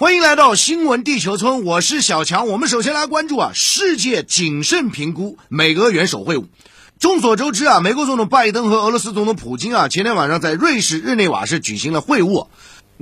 欢迎来到新闻地球村，我是小强。我们首先来关注啊，世界谨慎评估美俄元首会晤。众所周知啊，美国总统拜登和俄罗斯总统普京啊，前天晚上在瑞士日内瓦市举行了会晤。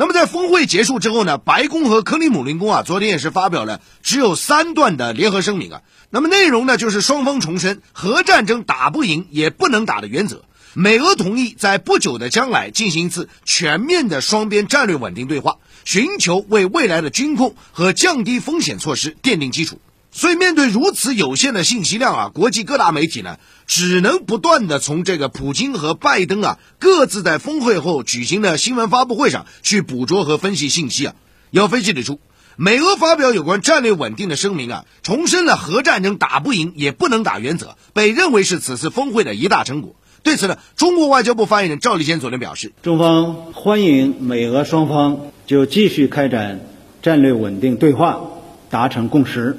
那么在峰会结束之后呢，白宫和克里姆林宫啊，昨天也是发表了只有三段的联合声明啊。那么内容呢，就是双方重申核战争打不赢也不能打的原则。美俄同意在不久的将来进行一次全面的双边战略稳定对话，寻求为未来的军控和降低风险措施奠定基础。所以，面对如此有限的信息量啊，国际各大媒体呢，只能不断的从这个普京和拜登啊各自在峰会后举行的新闻发布会上去捕捉和分析信息啊。要分析指出，美俄发表有关战略稳定的声明啊，重申了核战争打不赢也不能打原则，被认为是此次峰会的一大成果。对此呢，中国外交部发言人赵立坚昨天表示，中方欢迎美俄双方就继续开展战略稳定对话达成共识。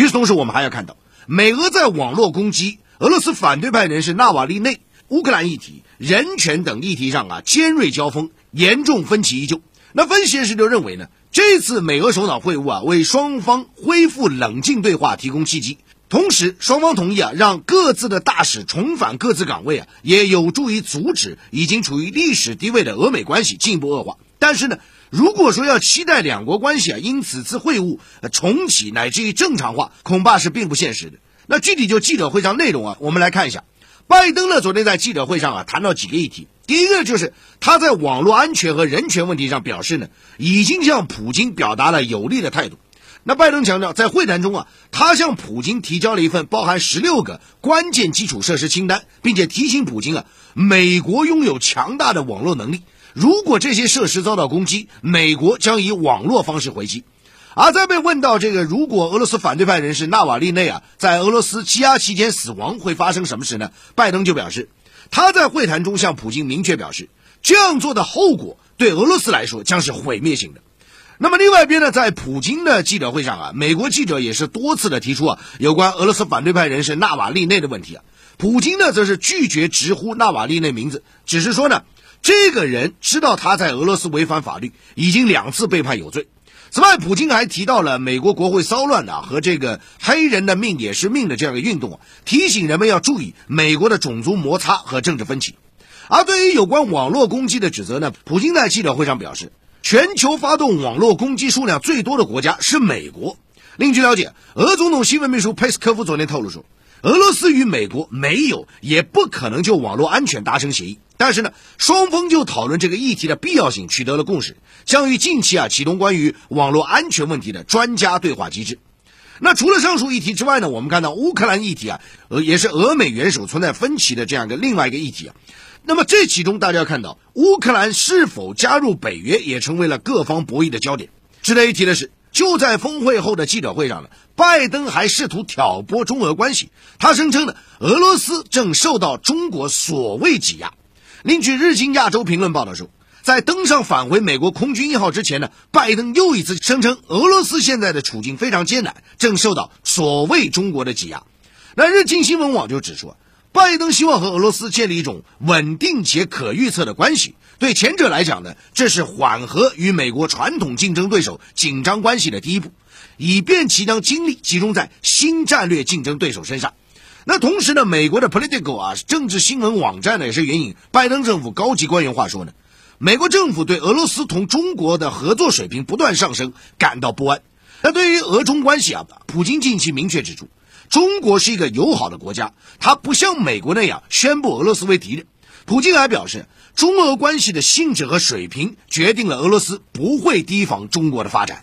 与此同时，我们还要看到，美俄在网络攻击俄罗斯反对派人士纳瓦利内、乌克兰议题、人权等议题上啊尖锐交锋，严重分歧依旧。那分析人士就认为呢，这次美俄首脑会晤啊，为双方恢复冷静对话提供契机。同时，双方同意啊，让各自的大使重返各自岗位啊，也有助于阻止已经处于历史低位的俄美关系进一步恶化。但是呢。如果说要期待两国关系啊因此次会晤重启乃至于正常化，恐怕是并不现实的。那具体就记者会上内容啊，我们来看一下。拜登呢昨天在记者会上啊谈到几个议题，第一个就是他在网络安全和人权问题上表示呢，已经向普京表达了有利的态度。那拜登强调，在会谈中啊，他向普京提交了一份包含十六个关键基础设施清单，并且提醒普京啊，美国拥有强大的网络能力。如果这些设施遭到攻击，美国将以网络方式回击。而在被问到这个如果俄罗斯反对派人士纳瓦利内啊在俄罗斯羁押期间死亡会发生什么时呢？拜登就表示，他在会谈中向普京明确表示，这样做的后果对俄罗斯来说将是毁灭性的。那么另外一边呢，在普京的记者会上啊，美国记者也是多次的提出啊有关俄罗斯反对派人士纳瓦利内的问题啊，普京呢则是拒绝直呼纳瓦利内名字，只是说呢。这个人知道他在俄罗斯违反法律，已经两次被判有罪。此外，普京还提到了美国国会骚乱啊和这个黑人的命也是命的这样一个运动，提醒人们要注意美国的种族摩擦和政治分歧。而对于有关网络攻击的指责呢，普京在记者会上表示，全球发动网络攻击数量最多的国家是美国。另据了解，俄总统新闻秘书佩斯科夫昨天透露说。俄罗斯与美国没有也不可能就网络安全达成协议，但是呢，双方就讨论这个议题的必要性取得了共识，将于近期啊启动关于网络安全问题的专家对话机制。那除了上述议题之外呢，我们看到乌克兰议题啊，呃，也是俄美元首存在分歧的这样一个另外一个议题啊。那么这其中大家要看到，乌克兰是否加入北约也成为了各方博弈的焦点。值得一提的是。就在峰会后的记者会上呢，拜登还试图挑拨中俄关系。他声称呢，俄罗斯正受到中国所谓挤压。另据《日经亚洲评论》报道说，在登上返回美国空军一号之前呢，拜登又一次声称俄罗斯现在的处境非常艰难，正受到所谓中国的挤压。那日经新闻网就指出。拜登希望和俄罗斯建立一种稳定且可预测的关系。对前者来讲呢，这是缓和与美国传统竞争对手紧张关系的第一步，以便其将精力集中在新战略竞争对手身上。那同时呢，美国的 Political 啊政治新闻网站呢也是援引拜登政府高级官员话说呢，美国政府对俄罗斯同中国的合作水平不断上升感到不安。那对于俄中关系啊，普京近期明确指出。中国是一个友好的国家，它不像美国那样宣布俄罗斯为敌人。普京还表示，中俄关系的性质和水平决定了俄罗斯不会提防中国的发展。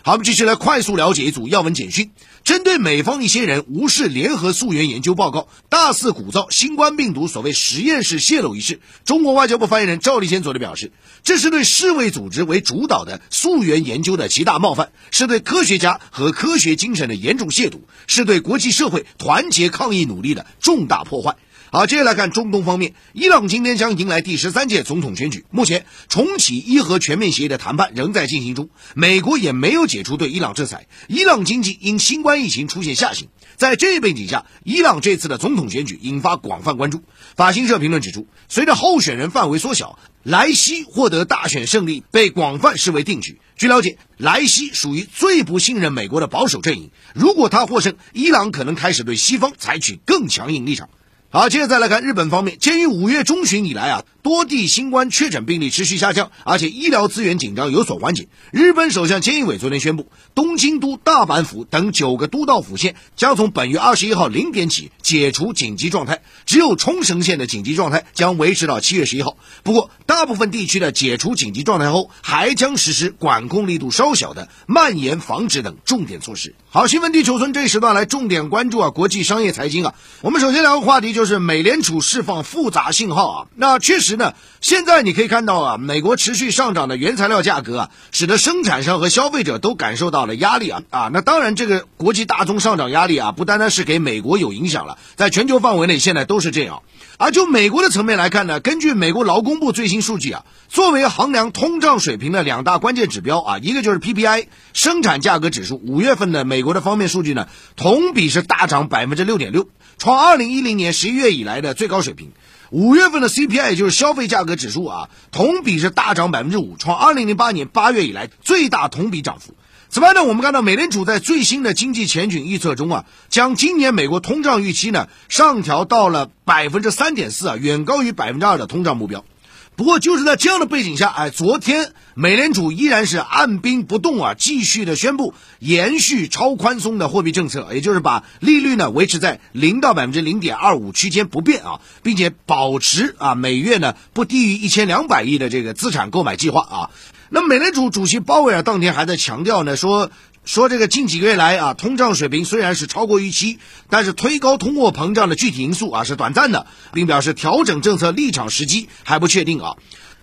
好，我们继续来快速了解一组要闻简讯。针对美方一些人无视联合溯源研究报告，大肆鼓噪新冠病毒所谓实验室泄露一事，中国外交部发言人赵立坚昨天表示，这是对世卫组织为主导的溯源研究的极大冒犯，是对科学家和科学精神的严重亵渎，是对国际社会团结抗疫努力的重大破坏。好，接下来看中东方面，伊朗今天将迎来第十三届总统选举。目前重启伊核全面协议的谈判仍在进行中，美国也没有解除对伊朗制裁。伊朗经济因新冠疫情出现下行，在这一背景下，伊朗这次的总统选举引发广泛关注。法新社评论指出，随着候选人范围缩小，莱西获得大选胜利被广泛视为定局。据了解，莱西属于最不信任美国的保守阵营，如果他获胜，伊朗可能开始对西方采取更强硬立场。好，接着再来看日本方面。鉴于五月中旬以来啊，多地新冠确诊病例持续下降，而且医疗资源紧张有所缓解，日本首相菅义伟昨天宣布，东京都、大阪府等九个都道府县将从本月二十一号零点起解除紧急状态，只有冲绳县的紧急状态将维持到七月十一号。不过，大部分地区的解除紧急状态后，还将实施管控力度稍小的蔓延防止等重点措施。好，新闻地球村这一时段来重点关注啊，国际商业财经啊。我们首先聊个话题，就是美联储释放复杂信号啊。那确实呢，现在你可以看到啊，美国持续上涨的原材料价格啊，使得生产商和消费者都感受到了压力啊啊。那当然，这个国际大宗上涨压力啊，不单单是给美国有影响了，在全球范围内现在都是这样。而就美国的层面来看呢，根据美国劳工部最新数据啊，作为衡量通胀水平的两大关键指标啊，一个就是 PPI 生产价格指数，五月份的美国的方面数据呢，同比是大涨百分之六点六，创二零一零年十一月以来的最高水平。五月份的 CPI 也就是消费价格指数啊，同比是大涨百分之五，创二零零八年八月以来最大同比涨幅。此外呢，我们看到美联储在最新的经济前景预测中啊，将今年美国通胀预期呢上调到了百分之三点四啊，远高于百分之二的通胀目标。不过就是在这样的背景下，哎，昨天美联储依然是按兵不动啊，继续的宣布延续超宽松的货币政策，也就是把利率呢维持在零到百分之零点二五区间不变啊，并且保持啊每月呢不低于一千两百亿的这个资产购买计划啊。那美联储主席鲍威尔当天还在强调呢，说说这个近几个月来啊，通胀水平虽然是超过预期，但是推高通货膨胀的具体因素啊是短暂的，并表示调整政策立场时机还不确定啊。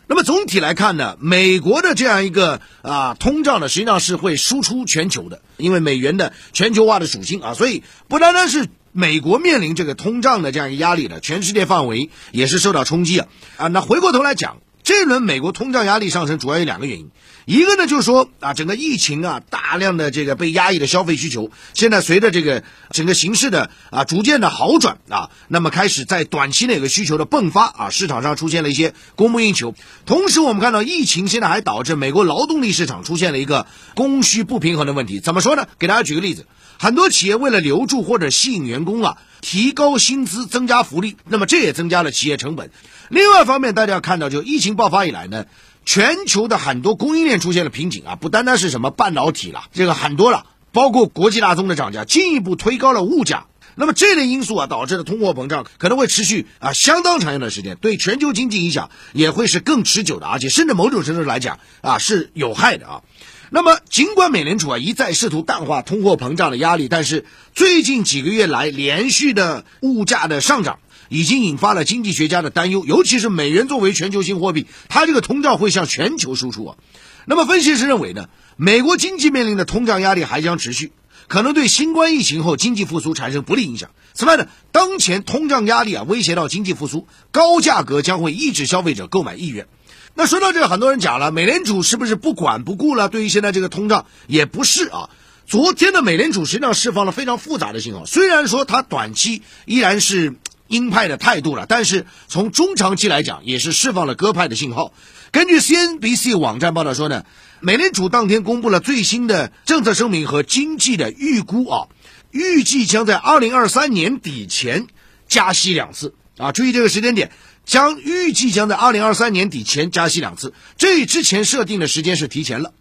那么总体来看呢，美国的这样一个啊通胀呢，实际上是会输出全球的，因为美元的全球化的属性啊，所以不单单是美国面临这个通胀的这样一个压力的，全世界范围也是受到冲击啊啊。那回过头来讲。这轮美国通胀压力上升主要有两个原因，一个呢就是说啊，整个疫情啊，大量的这个被压抑的消费需求，现在随着这个整个形势的啊逐渐的好转啊，那么开始在短期内有个需求的迸发啊，市场上出现了一些供不应求。同时，我们看到疫情现在还导致美国劳动力市场出现了一个供需不平衡的问题。怎么说呢？给大家举个例子，很多企业为了留住或者吸引员工啊，提高薪资、增加福利，那么这也增加了企业成本。另外一方面，大家要看到，就疫情爆发以来呢，全球的很多供应链出现了瓶颈啊，不单单是什么半导体了，这个很多了，包括国际大宗的涨价，进一步推高了物价。那么这类因素啊，导致的通货膨胀可能会持续啊相当长一段时间，对全球经济影响也会是更持久的，而且甚至某种程度来讲啊是有害的啊。那么尽管美联储啊一再试图淡化通货膨胀的压力，但是最近几个月来连续的物价的上涨。已经引发了经济学家的担忧，尤其是美元作为全球性货币，它这个通胀会向全球输出啊。那么分析师认为呢，美国经济面临的通胀压力还将持续，可能对新冠疫情后经济复苏产生不利影响。此外呢，当前通胀压力啊威胁到经济复苏，高价格将会抑制消费者购买意愿。那说到这个，很多人讲了，美联储是不是不管不顾了？对于现在这个通胀，也不是啊。昨天的美联储实际上释放了非常复杂的信号，虽然说它短期依然是。鹰派的态度了，但是从中长期来讲，也是释放了鸽派的信号。根据 CNBC 网站报道说呢，美联储当天公布了最新的政策声明和经济的预估啊，预计将在二零二三年底前加息两次啊，注意这个时间点，将预计将在二零二三年底前加息两次，这之前设定的时间是提前了。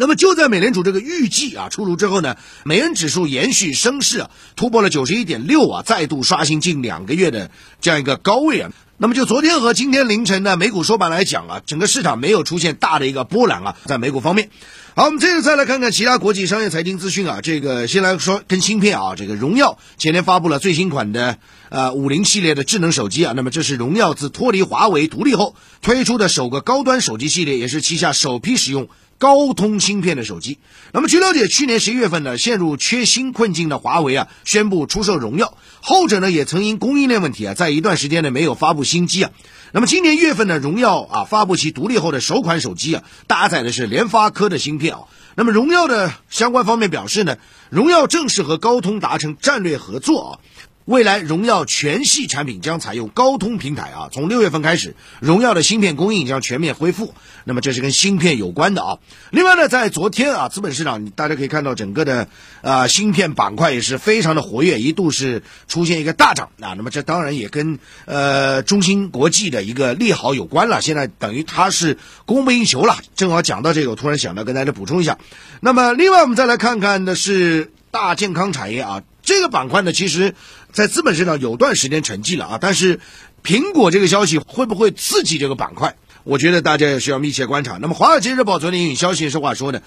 那么就在美联储这个预计啊出炉之后呢，美元指数延续升势啊，突破了九十一点六啊，再度刷新近两个月的这样一个高位啊。那么就昨天和今天凌晨呢，美股收盘来讲啊，整个市场没有出现大的一个波澜啊，在美股方面。好，我们接着再来看看其他国际商业财经资讯啊。这个先来说跟芯片啊，这个荣耀前天发布了最新款的呃五零系列的智能手机啊。那么这是荣耀自脱离华为独立后推出的首个高端手机系列，也是旗下首批使用。高通芯片的手机。那么据了解，去年十一月份呢，陷入缺芯困境的华为啊，宣布出售荣耀。后者呢，也曾因供应链问题啊，在一段时间内没有发布新机啊。那么今年月份呢，荣耀啊发布其独立后的首款手机啊，搭载的是联发科的芯片啊。那么荣耀的相关方面表示呢，荣耀正式和高通达成战略合作啊。未来荣耀全系产品将采用高通平台啊，从六月份开始，荣耀的芯片供应将全面恢复。那么这是跟芯片有关的啊。另外呢，在昨天啊，资本市场大家可以看到整个的啊芯片板块也是非常的活跃，一度是出现一个大涨啊。那么这当然也跟呃中芯国际的一个利好有关了。现在等于它是供不应求了。正好讲到这个，我突然想到跟大家补充一下。那么另外我们再来看看的是大健康产业啊。这个板块呢，其实，在资本市场有段时间沉寂了啊。但是，苹果这个消息会不会刺激这个板块？我觉得大家也需要密切观察。那么，《华尔街日报》昨天引消息是话说呢，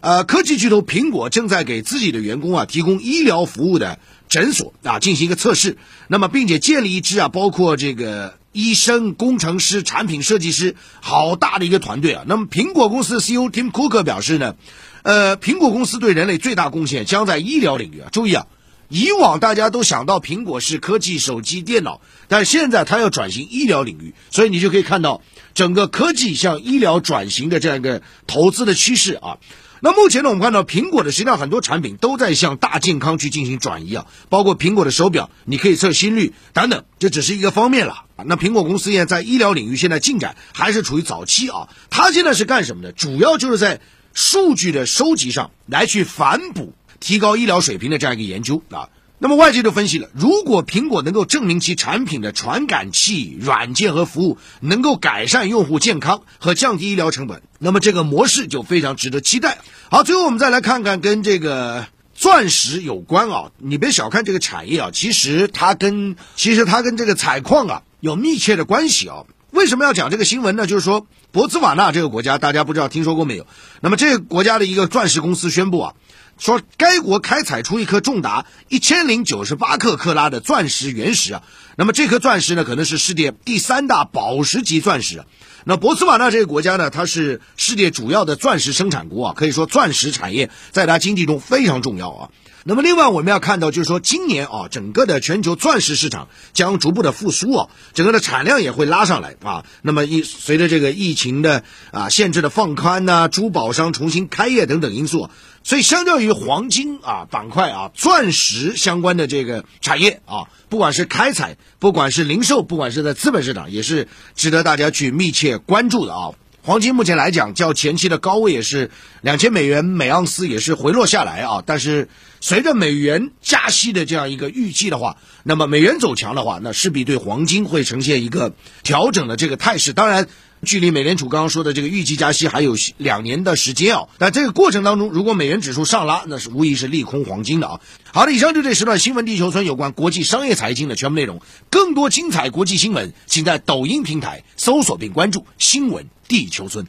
呃，科技巨头苹果正在给自己的员工啊提供医疗服务的诊所啊进行一个测试。那么，并且建立一支啊包括这个医生、工程师、产品设计师好大的一个团队啊。那么，苹果公司 CEO Tim Cook 表示呢，呃，苹果公司对人类最大贡献将在医疗领域啊。注意啊。以往大家都想到苹果是科技、手机、电脑，但现在它要转型医疗领域，所以你就可以看到整个科技向医疗转型的这样一个投资的趋势啊。那目前呢，我们看到苹果的实际上很多产品都在向大健康去进行转移啊，包括苹果的手表，你可以测心率等等，这只是一个方面了。那苹果公司现在在医疗领域现在进展还是处于早期啊，它现在是干什么的？主要就是在数据的收集上来去反哺。提高医疗水平的这样一个研究啊，那么外界就分析了，如果苹果能够证明其产品的传感器、软件和服务能够改善用户健康和降低医疗成本，那么这个模式就非常值得期待。好，最后我们再来看看跟这个钻石有关啊，你别小看这个产业啊，其实它跟其实它跟这个采矿啊有密切的关系啊。为什么要讲这个新闻呢？就是说，博茨瓦纳这个国家，大家不知道听说过没有？那么这个国家的一个钻石公司宣布啊。说该国开采出一颗重达一千零九十八克克拉的钻石原石啊，那么这颗钻石呢，可能是世界第三大宝石级钻石啊。那博茨瓦纳这个国家呢，它是世界主要的钻石生产国啊，可以说钻石产业在它经济中非常重要啊。那么另外我们要看到，就是说今年啊，整个的全球钻石市场将逐步的复苏啊，整个的产量也会拉上来啊。那么一随着这个疫情的啊限制的放宽呐，珠宝商重新开业等等因素，所以相较于黄金啊板块啊，钻石相关的这个产业啊，不管是开采，不管是零售，不管是在资本市场，也是值得大家去密切关注的啊。黄金目前来讲，较前期的高位也是两千美元每盎司，也是回落下来啊。但是随着美元加息的这样一个预计的话，那么美元走强的话，那势必对黄金会呈现一个调整的这个态势。当然，距离美联储刚刚说的这个预计加息还有两年的时间啊。但这个过程当中，如果美元指数上拉，那是无疑是利空黄金的啊。好的，以上就这时段新闻地球村有关国际商业财经的全部内容。更多精彩国际新闻，请在抖音平台搜索并关注“新闻”。地球村。